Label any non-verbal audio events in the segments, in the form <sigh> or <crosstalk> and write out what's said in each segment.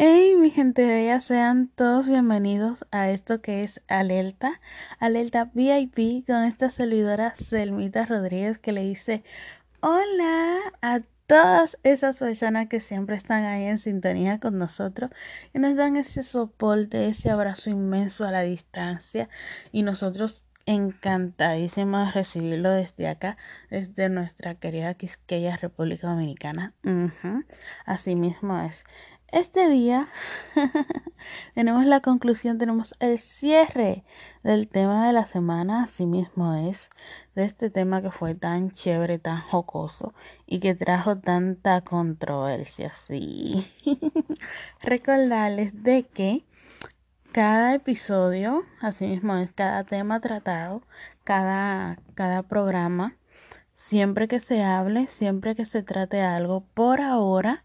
Hey, mi gente bella, sean todos bienvenidos a esto que es Alerta, Alerta VIP con esta servidora Selmita Rodríguez que le dice hola a todas esas personas que siempre están ahí en sintonía con nosotros y nos dan ese soporte, ese abrazo inmenso a la distancia y nosotros encantadísimos de recibirlo desde acá, desde nuestra querida Quisqueya República Dominicana. Así mismo es. Este día <laughs> tenemos la conclusión, tenemos el cierre del tema de la semana, así mismo es, de este tema que fue tan chévere, tan jocoso y que trajo tanta controversia, sí. <laughs> Recordarles de que cada episodio, así mismo es, cada tema tratado, cada, cada programa, siempre que se hable, siempre que se trate algo, por ahora,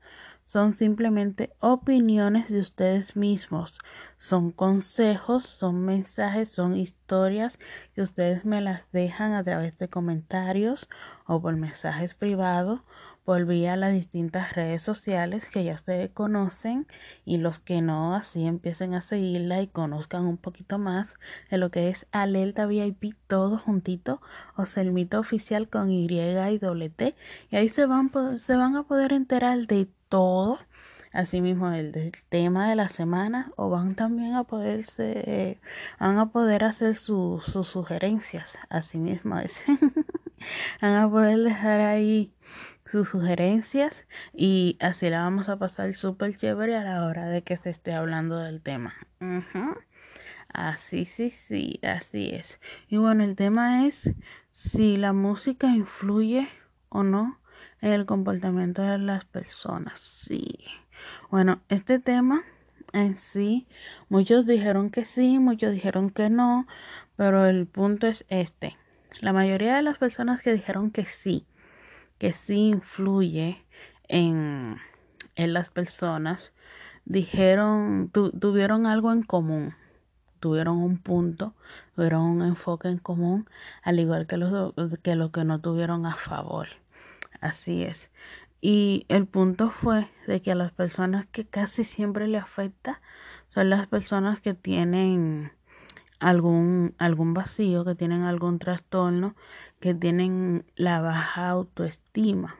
son simplemente opiniones de ustedes mismos, son consejos, son mensajes, son historias que ustedes me las dejan a través de comentarios o por mensajes privados, por vía las distintas redes sociales que ya ustedes conocen y los que no, así empiecen a seguirla y conozcan un poquito más de lo que es Alerta VIP todo juntito o Selmito Oficial con Y y doble T. Y ahí se van, se van a poder enterar de todo asimismo el tema de la semana o van también a poderse van a poder hacer sus sugerencias asimismo <laughs> van a poder dejar ahí sus sugerencias y así la vamos a pasar súper chévere a la hora de que se esté hablando del tema. Así sí sí así es. Y bueno el tema es si la música influye o no el comportamiento de las personas. Sí. Bueno, este tema en sí, muchos dijeron que sí, muchos dijeron que no, pero el punto es este. La mayoría de las personas que dijeron que sí, que sí influye en, en las personas, dijeron, tuvieron algo en común, tuvieron un punto, tuvieron un enfoque en común, al igual que los que, lo que no tuvieron a favor. Así es. Y el punto fue de que a las personas que casi siempre le afecta son las personas que tienen algún, algún vacío, que tienen algún trastorno, que tienen la baja autoestima,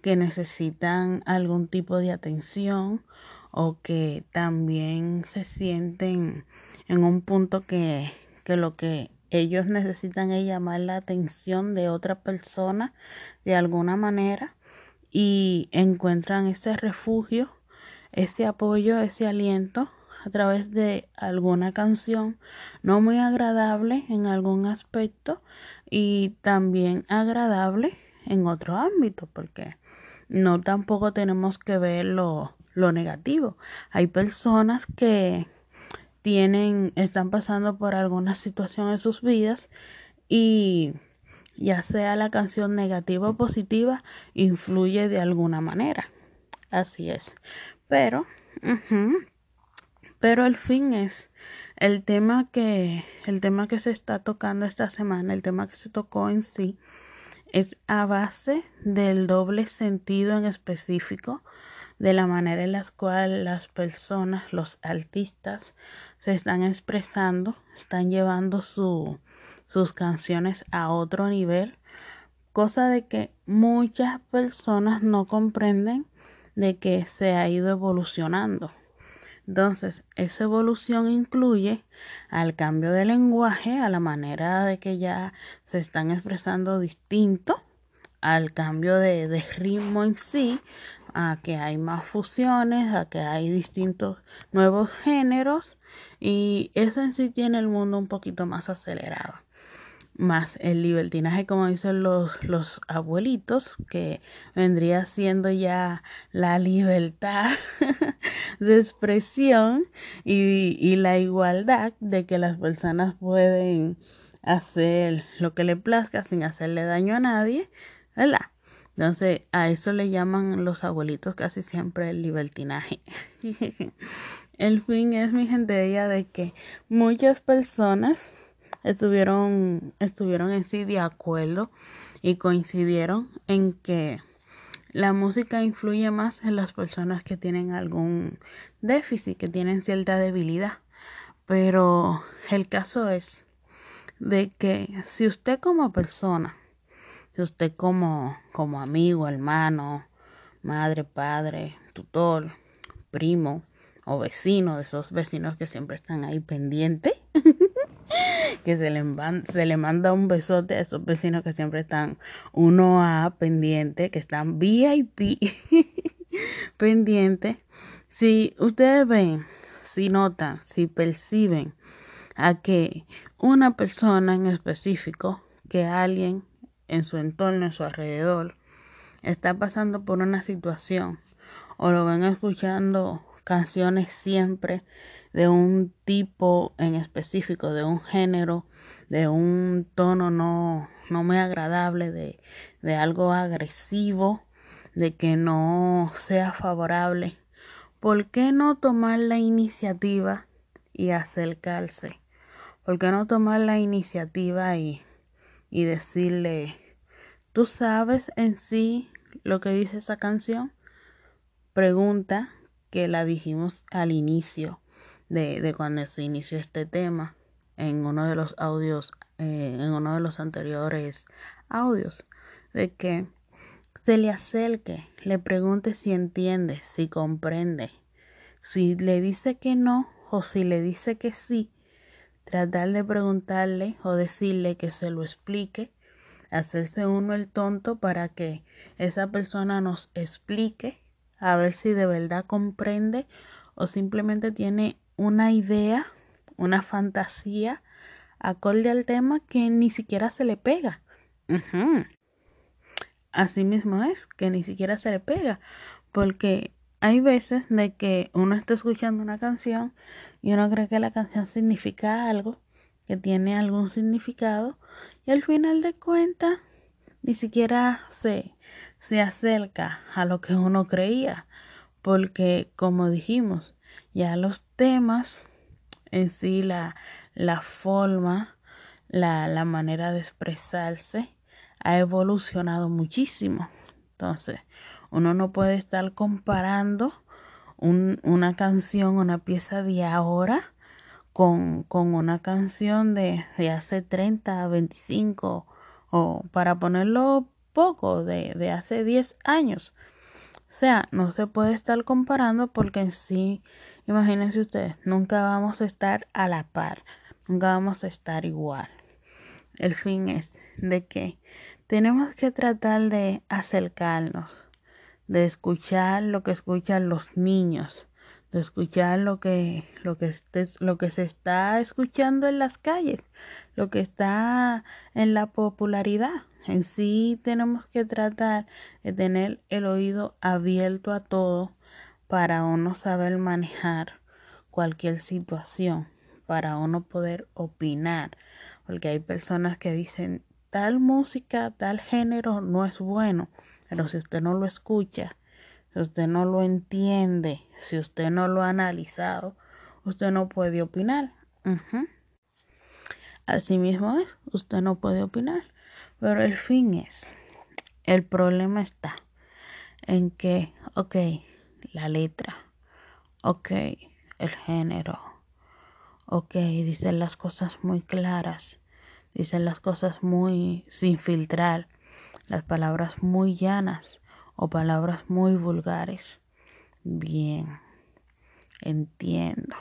que necesitan algún tipo de atención o que también se sienten en un punto que, que lo que ellos necesitan llamar la atención de otra persona de alguna manera y encuentran ese refugio, ese apoyo, ese aliento a través de alguna canción no muy agradable en algún aspecto y también agradable en otro ámbito porque no tampoco tenemos que ver lo, lo negativo. Hay personas que tienen, están pasando por alguna situación en sus vidas y ya sea la canción negativa o positiva, influye de alguna manera. Así es. Pero, pero el fin es el tema que, el tema que se está tocando esta semana, el tema que se tocó en sí, es a base del doble sentido en específico de la manera en la cual las personas, los artistas, se están expresando, están llevando su, sus canciones a otro nivel, cosa de que muchas personas no comprenden de que se ha ido evolucionando. Entonces, esa evolución incluye al cambio de lenguaje, a la manera de que ya se están expresando distinto, al cambio de, de ritmo en sí, a que hay más fusiones, a que hay distintos nuevos géneros y eso en sí tiene el mundo un poquito más acelerado. Más el libertinaje, como dicen los, los abuelitos, que vendría siendo ya la libertad <laughs> de expresión y, y la igualdad de que las personas pueden hacer lo que le plazca sin hacerle daño a nadie, ¿verdad? Entonces, a eso le llaman los abuelitos casi siempre el libertinaje. <laughs> el fin es, mi gente, ella de que muchas personas estuvieron, estuvieron en sí de acuerdo y coincidieron en que la música influye más en las personas que tienen algún déficit, que tienen cierta debilidad. Pero el caso es de que si usted como persona, usted como, como amigo, hermano, madre, padre, tutor, primo o vecino, de esos vecinos que siempre están ahí pendientes, <laughs> que se le, se le manda un besote a esos vecinos que siempre están uno a pendiente, que están VIP <laughs> pendiente. Si ustedes ven, si notan, si perciben a que una persona en específico, que alguien en su entorno, en su alrededor, está pasando por una situación o lo ven escuchando canciones siempre de un tipo en específico, de un género, de un tono no, no muy agradable, de, de algo agresivo, de que no sea favorable, ¿por qué no tomar la iniciativa y acercarse? ¿Por qué no tomar la iniciativa y, y decirle, tú sabes en sí lo que dice esa canción? Pregunta que la dijimos al inicio de, cuando se inició este tema en uno de los audios, eh, en uno de los anteriores audios, de que se le acerque, le pregunte si entiende, si comprende, si le dice que no o si le dice que sí, tratar de preguntarle o decirle que se lo explique, hacerse uno el tonto para que esa persona nos explique a ver si de verdad comprende o simplemente tiene una idea, una fantasía acorde al tema que ni siquiera se le pega. Así mismo es, que ni siquiera se le pega, porque hay veces de que uno está escuchando una canción y uno cree que la canción significa algo, que tiene algún significado, y al final de cuentas ni siquiera se, se acerca a lo que uno creía, porque como dijimos, ya los temas en sí, la, la forma, la, la manera de expresarse ha evolucionado muchísimo. Entonces, uno no puede estar comparando un, una canción, una pieza de ahora con, con una canción de, de, hace 30, 25 o para ponerlo poco, de, de hace 10 años. O sea, no se puede estar comparando porque en sí Imagínense ustedes, nunca vamos a estar a la par, nunca vamos a estar igual. El fin es de que tenemos que tratar de acercarnos, de escuchar lo que escuchan los niños, de escuchar lo que lo que lo que se está escuchando en las calles, lo que está en la popularidad. En sí tenemos que tratar de tener el oído abierto a todo para uno saber manejar cualquier situación, para uno poder opinar, porque hay personas que dicen tal música, tal género no es bueno, pero si usted no lo escucha, si usted no lo entiende, si usted no lo ha analizado, usted no puede opinar. Así mismo es, usted no puede opinar, pero el fin es, el problema está en que, ok, la letra, ok, el género, ok, dicen las cosas muy claras, dicen las cosas muy sin filtrar, las palabras muy llanas o palabras muy vulgares. Bien, entiendo,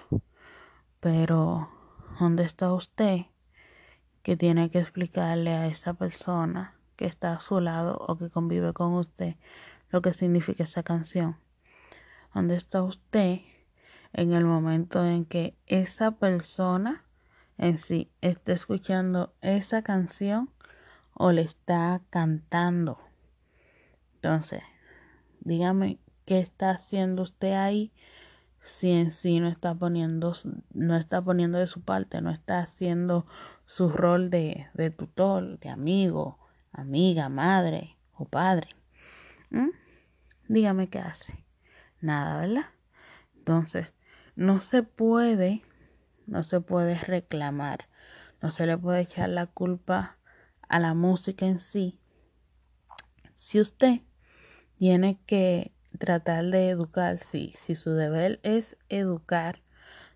pero ¿dónde está usted que tiene que explicarle a esa persona que está a su lado o que convive con usted lo que significa esa canción? ¿Dónde está usted en el momento en que esa persona en sí está escuchando esa canción o le está cantando? Entonces, dígame qué está haciendo usted ahí si en sí no está poniendo no está poniendo de su parte, no está haciendo su rol de, tutor, de amigo, amiga, madre o padre. ¿Mm? Dígame qué hace nada, ¿verdad? Entonces, no se puede, no se puede reclamar, no se le puede echar la culpa a la música en sí. Si usted tiene que tratar de educar, sí, si su deber es educar,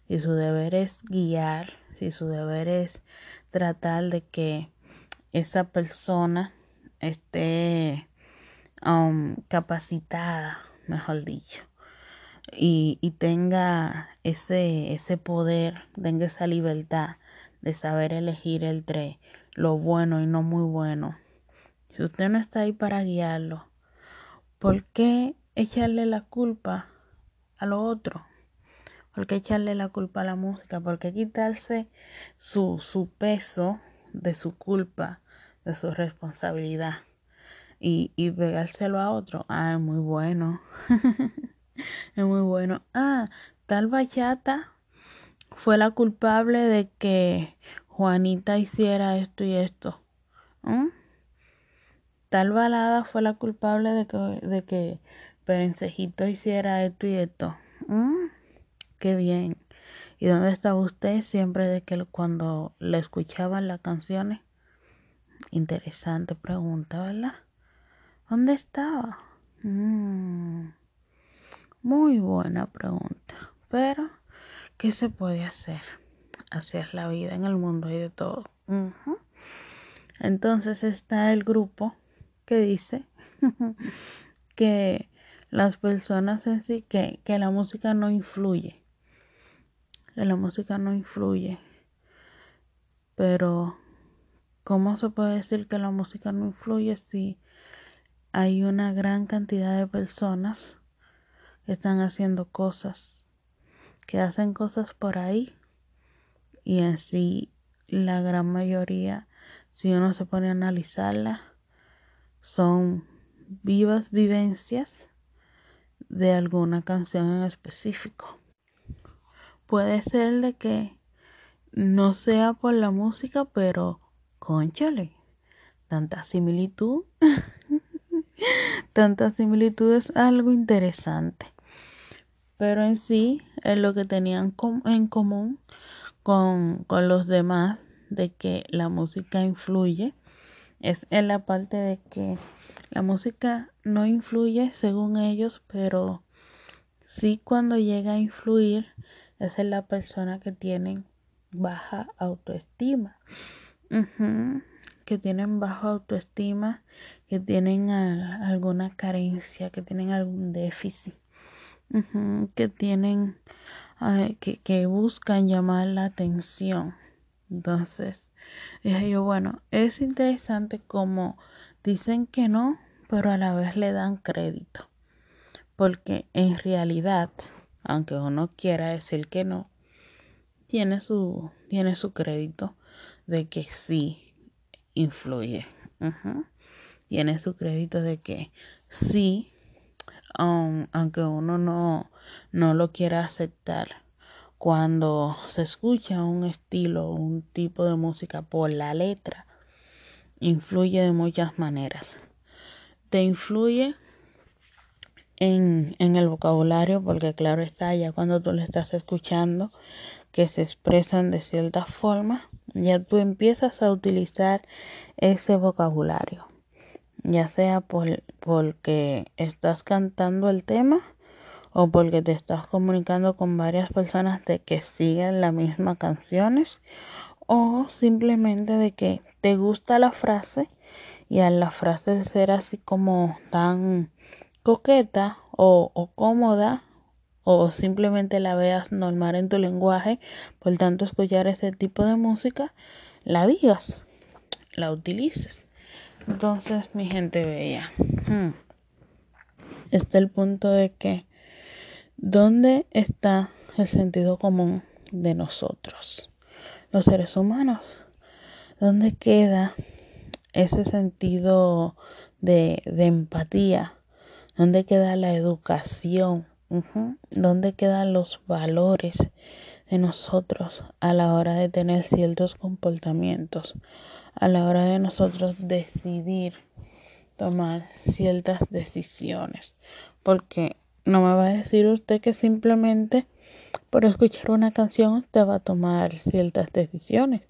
si su deber es guiar, si su deber es tratar de que esa persona esté um, capacitada, mejor dicho, y, y tenga ese, ese poder, tenga esa libertad de saber elegir entre lo bueno y no muy bueno. Si usted no está ahí para guiarlo, ¿por qué echarle la culpa a lo otro? ¿Por qué echarle la culpa a la música? ¿Por qué quitarse su, su peso de su culpa, de su responsabilidad? Y, y pegárselo a otro. Ah, muy bueno. <laughs> <laughs> es muy bueno. Ah, tal bachata fue la culpable de que Juanita hiciera esto y esto. ¿Mm? Tal balada fue la culpable de que, de que Perencejito hiciera esto y esto. ¿Mm? Qué bien. ¿Y dónde estaba usted siempre de que cuando le escuchaban las canciones? Interesante pregunta, ¿verdad? ¿Dónde estaba? Mm. Muy buena pregunta. Pero, ¿qué se puede hacer? Así es la vida en el mundo y de todo. Entonces está el grupo que dice <laughs> que las personas en sí, que, que la música no influye. Que la música no influye. Pero, ¿cómo se puede decir que la música no influye si hay una gran cantidad de personas están haciendo cosas, que hacen cosas por ahí y en sí la gran mayoría, si uno se pone a analizarla, son vivas vivencias de alguna canción en específico. Puede ser de que no sea por la música, pero conchale, tanta similitud, <laughs> <laughs> tanta similitud es algo interesante. Pero en sí es lo que tenían en común con, con los demás de que la música influye es en la parte de que la música no influye según ellos, pero sí cuando llega a influir es en la persona que tienen baja autoestima, que tienen baja autoestima, que tienen alguna carencia, que tienen algún déficit, que tienen que, buscan llamar la atención. Entonces, dije yo, bueno, es interesante como dicen que no, pero a la vez le dan crédito. Porque en realidad, aunque uno quiera decir que no, tiene su, tiene su crédito de que sí influye. Tiene su crédito de que sí Um, aunque uno no, no lo quiera aceptar. Cuando se escucha un estilo, un tipo de música por la letra, influye de muchas maneras. Te influye en, en el vocabulario, porque claro está, ya cuando tú le estás escuchando, que se expresan de cierta forma, ya tú empiezas a utilizar ese vocabulario ya sea por, porque estás cantando el tema o porque te estás comunicando con varias personas de que siguen las mismas canciones o simplemente de que te gusta la frase y a la frase ser así como tan coqueta o, o cómoda o simplemente la veas normal en tu lenguaje, por tanto escuchar ese tipo de música, la digas, la utilices. Entonces, mi gente bella, hmm, está el punto de que, ¿dónde está el sentido común de nosotros, los seres humanos? ¿Dónde queda ese sentido de, empatía? ¿Dónde queda la educación? ¿Dónde quedan los valores de nosotros a la hora de tener ciertos comportamientos? A la hora de nosotros decidir tomar ciertas decisiones. Porque no me va a decir usted que simplemente por escuchar una canción usted va a tomar ciertas decisiones,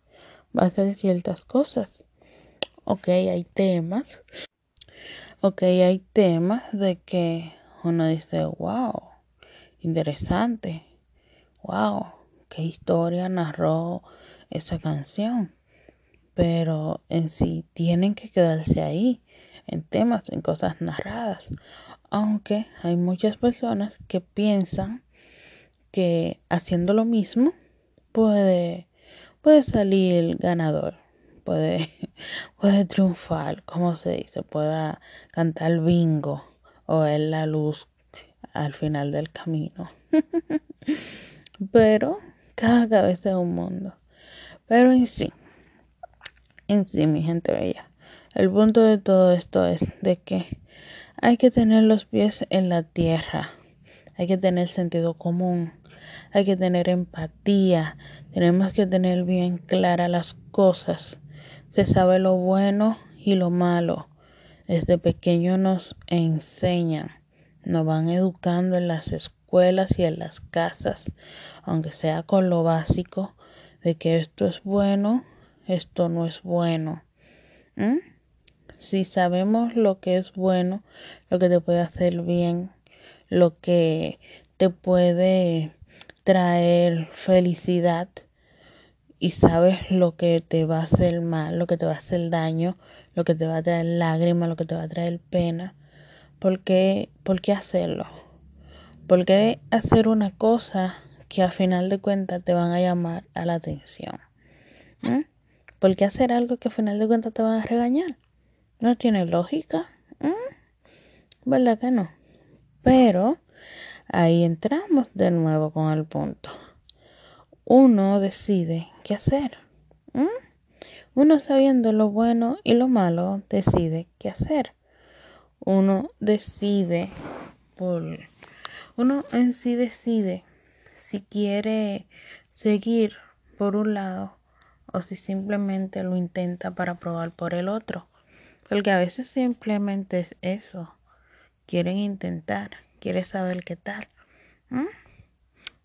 va a hacer ciertas cosas. Ok, hay temas, ok, hay temas de que uno dice, wow, interesante, wow, qué historia narró esa canción. Pero en sí tienen que quedarse ahí, en temas, en cosas narradas. Aunque hay muchas personas que piensan que haciendo lo mismo puede, puede salir ganador, puede, <laughs> puede triunfar, como se dice, pueda cantar bingo o ver la luz al final del camino. <laughs> Pero cada cabeza es un mundo. Pero en sí, en sí, mi gente bella, el punto de todo esto es de que hay que tener los pies en la tierra, hay que tener sentido común, hay que tener empatía, tenemos que tener bien claras las cosas. Se sabe lo bueno y lo malo. Desde pequeño nos enseñan, nos van educando en las escuelas y en las casas, aunque sea con lo básico, de que esto es bueno, esto no es bueno. Si sabemos lo que es bueno, lo que te puede hacer bien, lo que te puede traer felicidad y sabes lo que te va a hacer mal, lo que te va a hacer daño, lo que te va a traer lágrimas, lo que te va a traer pena, ¿por qué, ¿por qué hacerlo? ¿Por qué hacer una cosa que a final de cuentas te van a llamar a la atención? ¿Por qué hacer algo que a final de cuentas te van a regañar? No tiene lógica. ¿Mm? ¿Verdad que no? Pero Ahí entramos de nuevo con el punto. Uno decide qué hacer. Uno sabiendo lo bueno y lo malo decide qué hacer. Uno decide por uno en sí decide si quiere seguir por un lado o si simplemente lo intenta para probar por el otro. Porque a veces simplemente es eso. Quieren intentar quiere saber qué tal.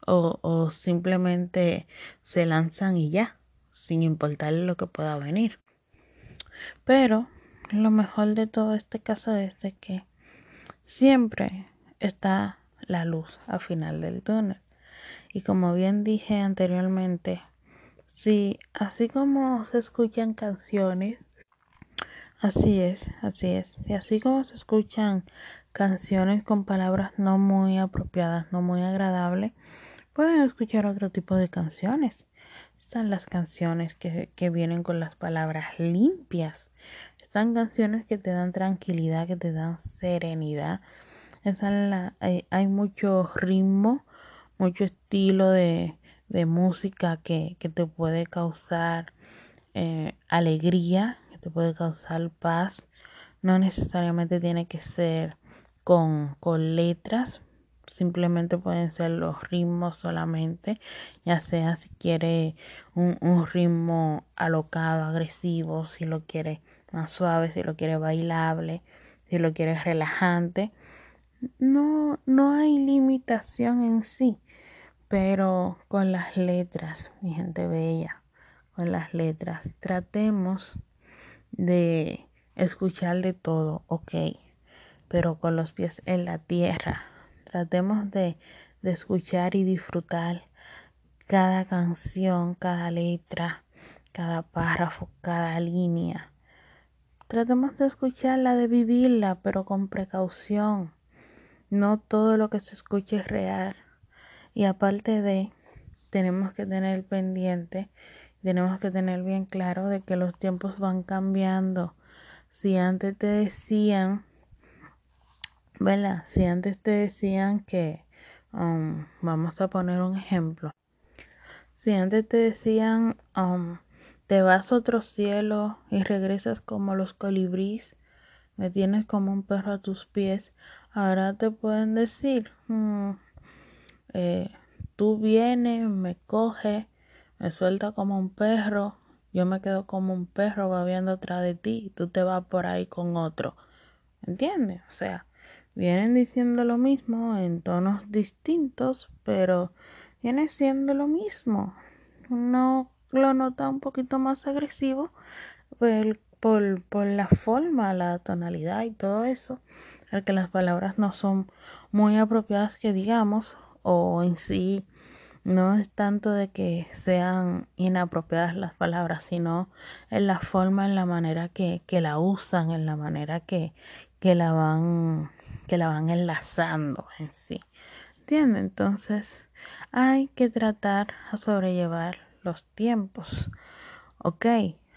O, o simplemente se lanzan y ya, sin importarle lo que pueda venir. Pero lo mejor de todo este caso es de que siempre está la luz al final del túnel. Y como bien dije anteriormente, si así como se escuchan canciones, así es, así es, y así como se escuchan canciones con palabras no muy apropiadas, no muy agradables, pueden escuchar otro tipo de canciones. Están las canciones que, vienen con las palabras limpias. Están canciones que te dan tranquilidad, que te dan serenidad. Están la, hay, mucho ritmo, mucho estilo de, música que, te puede causar eh, alegría, que te puede causar paz. No necesariamente tiene que ser con, con letras, simplemente pueden ser los ritmos solamente, ya sea si quiere un, un, ritmo alocado, agresivo, si lo quiere más suave, si lo quiere bailable, si lo quiere relajante. No, no hay limitación en sí, pero con las letras, mi gente bella, con las letras, tratemos de escuchar de todo, ok pero con los pies en la tierra. Tratemos de, escuchar y disfrutar cada canción, cada letra, cada párrafo, cada línea. Tratemos de escucharla, de vivirla, pero con precaución. No todo lo que se escuche es real. Y aparte de, tenemos que tener pendiente, tenemos que tener bien claro de que los tiempos van cambiando. Si antes te decían ¿verdad? Si antes te decían que, um, vamos a poner un ejemplo, si antes te decían, um, te vas a otro cielo y regresas como los colibríes, me tienes como un perro a tus pies, ahora te pueden decir, mm, eh, tú vienes, me coges, me suelta como un perro, yo me quedo como un perro babeando atrás de ti, tú te vas por ahí con otro. ¿Entiendes? O sea, vienen diciendo lo mismo en tonos distintos, pero viene siendo lo mismo. Uno lo nota un poquito más agresivo, por, por la forma, la tonalidad y todo eso, al que las palabras no son muy apropiadas que digamos, o en sí no es tanto de que sean inapropiadas las palabras, sino en la forma, en la manera que, que la usan, en la manera que, que la van, que la van enlazando en sí. ¿Entiendes? Entonces hay que tratar a sobrellevar los tiempos. Ok,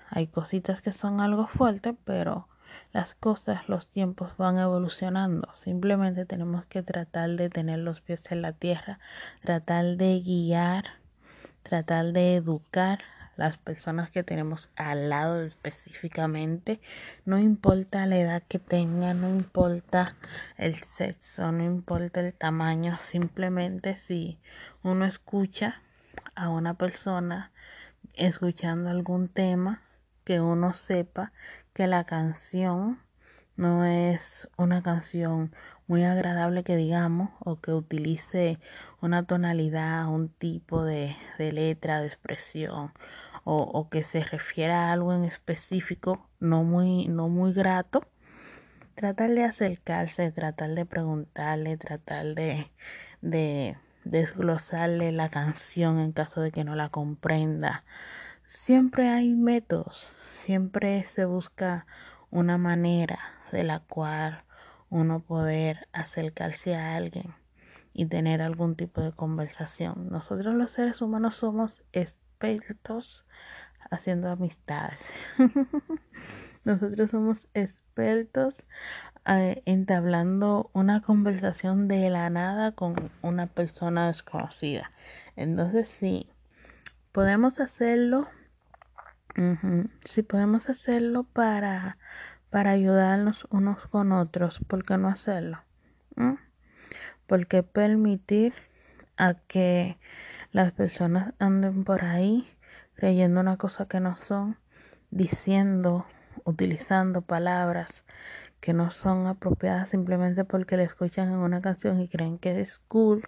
hay cositas que son algo fuertes, pero las cosas, los tiempos van evolucionando. Simplemente tenemos que tratar de tener los pies en la tierra, tratar de guiar, tratar de educar las personas que tenemos al lado específicamente. No importa la edad que tengan, no importa el sexo, no importa el tamaño, simplemente si uno escucha a una persona escuchando algún tema que uno sepa que la canción no es una canción muy agradable que digamos o que utilice una tonalidad, un tipo de, letra, de expresión o, o, que se refiera a algo en específico no muy, no muy grato, tratar de acercarse, tratar de preguntarle, tratar de, de desglosarle la canción en caso de que no la comprenda. Siempre hay métodos, siempre se busca una manera de la cual uno poder acercarse a alguien y tener algún tipo de conversación. Nosotros los seres humanos somos expertos haciendo amistades. <laughs> Nosotros somos expertos eh, entablando una conversación de la nada con una persona desconocida. Entonces, sí, podemos hacerlo si podemos hacerlo para, para ayudarnos unos con otros, ¿por qué no hacerlo? Porque permitir a que las personas anden por ahí creyendo una cosa que no son, diciendo, utilizando palabras que no son apropiadas simplemente porque le escuchan en una canción y creen que es cool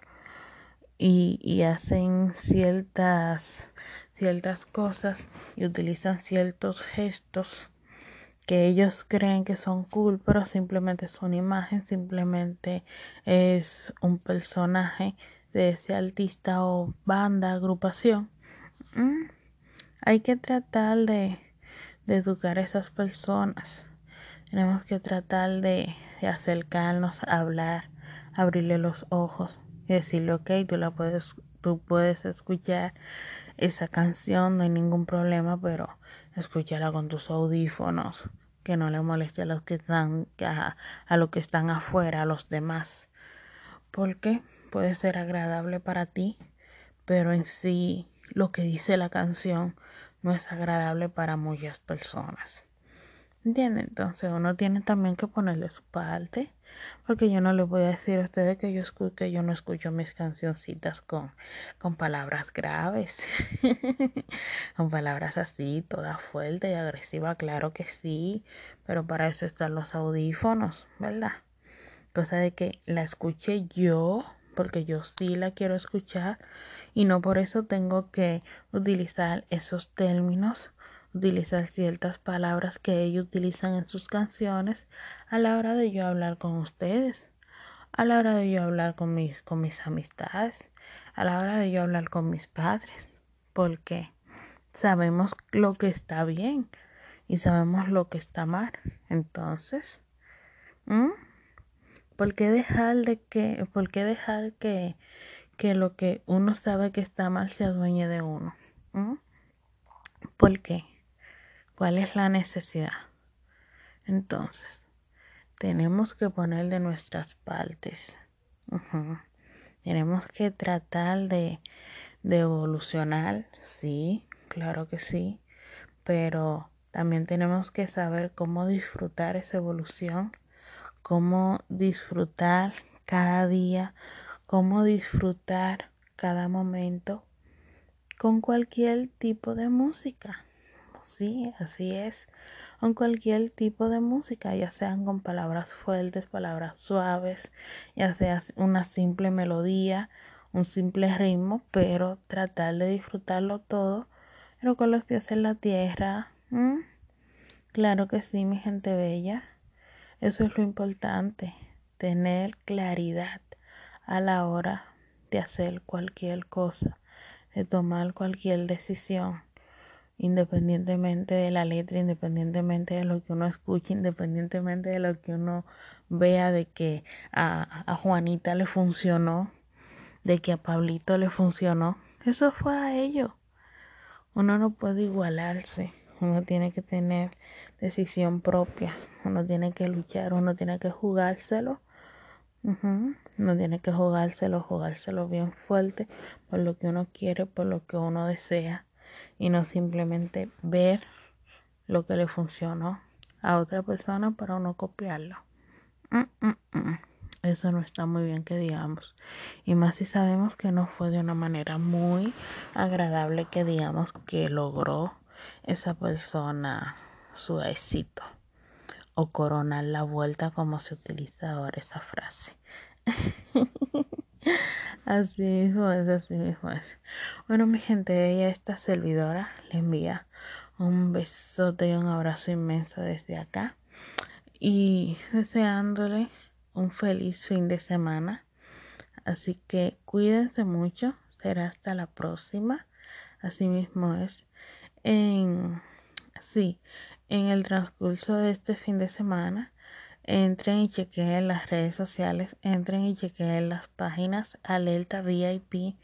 y, y hacen ciertas ciertas cosas y utilizan ciertos gestos que ellos creen que son cool, pero simplemente son imagen, simplemente es un personaje de ese artista o banda, agrupación. Mm. Hay que tratar de, educar a esas personas. Tenemos que tratar de, acercarnos hablar, abrirle los ojos y decirle, ok, tú la puedes, tú puedes escuchar esa canción, no hay ningún problema, pero escúchala con tus audífonos, que no le moleste a los que están a, a los que están afuera, a los demás. Porque puede ser agradable para ti, pero en sí lo que dice la canción no es agradable para muchas personas. ¿Entiendes? Entonces uno tiene también que ponerle su parte porque yo no les voy a decir a ustedes que yo, que yo no escucho mis cancioncitas con, con palabras graves, <laughs> con palabras así, toda fuerte y agresiva, claro que sí, pero para eso están los audífonos, ¿verdad? Cosa de que la escuche yo, porque yo sí la quiero escuchar. Y no por eso tengo que utilizar esos términos utilizar ciertas palabras que ellos utilizan en sus canciones a la hora de yo hablar con ustedes, a la hora de yo hablar con mis, con mis amistades, a la hora de yo hablar con mis padres, porque sabemos lo que está bien y sabemos lo que está mal. Entonces, ¿por qué dejar de que, por qué dejar que, que lo que uno sabe que está mal se adueñe de uno? ¿Por qué? ¿Cuál es la necesidad? Entonces, tenemos que poner de nuestras partes. Tenemos que tratar de, de evolucionar, sí, claro que sí, pero también tenemos que saber cómo disfrutar esa evolución, cómo disfrutar cada día, cómo disfrutar cada momento con cualquier tipo de música. Sí, así es. Con cualquier tipo de música, ya sean con palabras fuertes, palabras suaves, ya sea una simple melodía, un simple ritmo, pero tratar de disfrutarlo todo, pero con los pies en la tierra, Claro que sí, mi gente bella. Eso es lo importante, tener claridad a la hora de hacer cualquier cosa, de tomar cualquier decisión, independientemente de la letra, independientemente de lo que uno escuche, independientemente de lo que uno vea de que a, a Juanita le funcionó, de que a Pablito le funcionó. Eso fue a ellos. Uno no puede igualarse, uno tiene que tener decisión propia, uno tiene que luchar, uno tiene que jugárselo, uno tiene que jugárselo, jugárselo bien fuerte por lo que uno quiere, por lo que uno desea y no simplemente ver lo que le funcionó a otra persona para uno copiarlo. Mm, mm, mm. Eso no está muy bien que digamos. Y más si sabemos que no fue de una manera muy agradable que digamos que logró esa persona su éxito o coronar la vuelta como se utiliza ahora esa frase. <laughs> así mismo es, así mismo es. Bueno, mi gente, ella, esta servidora, le envía un besote y un abrazo inmenso desde acá. Y deseándole un feliz fin de semana. Así que cuídense mucho. Será hasta la próxima. Así mismo es. En, sí, en el transcurso de este fin de semana, entren y chequeen las redes sociales, entren y chequeen las páginas Alerta VIP,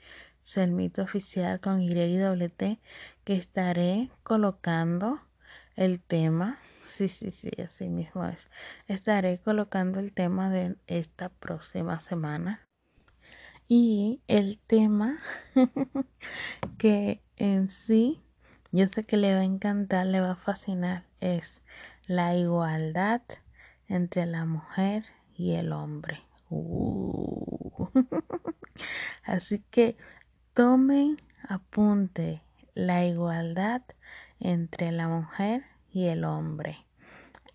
Selmito Oficial con YWT, que estaré colocando el tema. Sí, sí, sí, así mismo es. Estaré colocando el tema de esta próxima semana. Y el tema <laughs> que en sí yo sé que le va a encantar, le va a fascinar, es la igualdad entre la mujer y el hombre. Uh. <laughs> Así que tomen apunte la igualdad entre la mujer y el hombre.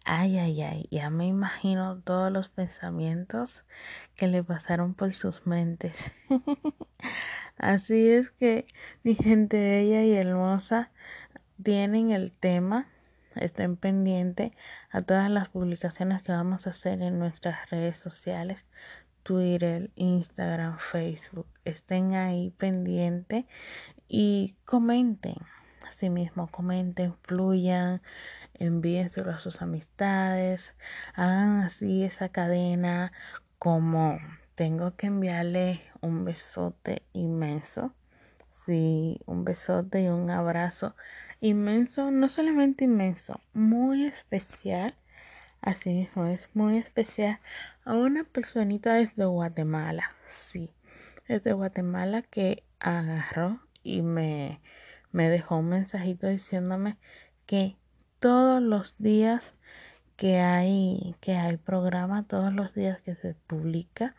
Ay, ay, ay, ya me imagino todos los pensamientos que le pasaron por sus mentes. <laughs> Así es que mi gente bella y hermosa tienen el tema, estén pendientes a todas las publicaciones que vamos a hacer en nuestras redes sociales, Twitter, Instagram, Facebook. Estén ahí pendientes y comenten. Asimismo, comenten, fluyan, envíenselo a sus amistades, hagan así esa cadena como tengo que enviarle un besote inmenso. Sí, un besote y un abrazo inmenso, no solamente inmenso, muy especial. Así mismo es muy especial a una personita desde Guatemala. Sí, desde Guatemala que agarró y me, me dejó un mensajito diciéndome que todos los días que hay que hay programa, todos los días que se publica,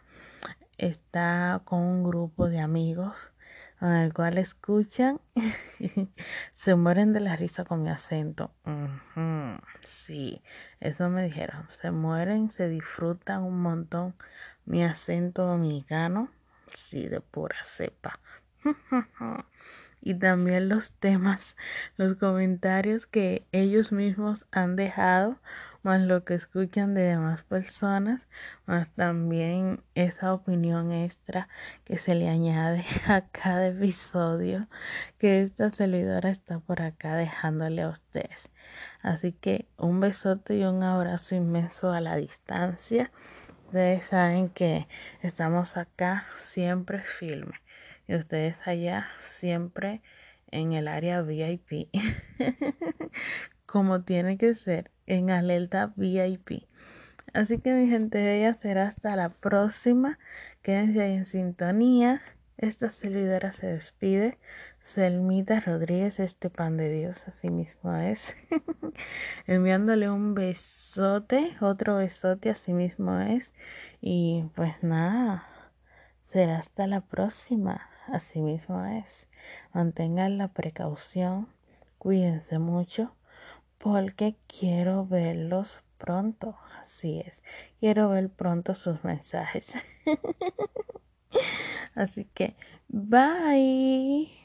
está con un grupo de amigos el cual escuchan, <laughs> se mueren de la risa con mi acento. Sí, eso me dijeron. Se mueren, se disfrutan un montón mi acento dominicano. Sí, de pura cepa. <laughs> y también los temas, los comentarios que ellos mismos han dejado más lo que escuchan de demás personas, más también esa opinión extra que se le añade <laughs> a cada episodio que esta servidora está por acá dejándole a ustedes. Así que un besote y un abrazo inmenso a la distancia. Ustedes saben que estamos acá siempre firme y ustedes allá siempre en el área VIP <laughs> como tiene que ser en alerta VIP. Así que mi gente bella será hasta la próxima. Quédense ahí en sintonía. Esta servidora se despide. Selmita Rodríguez, este pan de Dios, así mismo es. <laughs> Enviándole un besote, otro besote, así mismo es. Y pues nada, será hasta la próxima, así mismo es. Mantengan la precaución, cuídense mucho porque quiero verlos pronto. Así es, quiero ver pronto sus mensajes. <laughs> Así que, bye.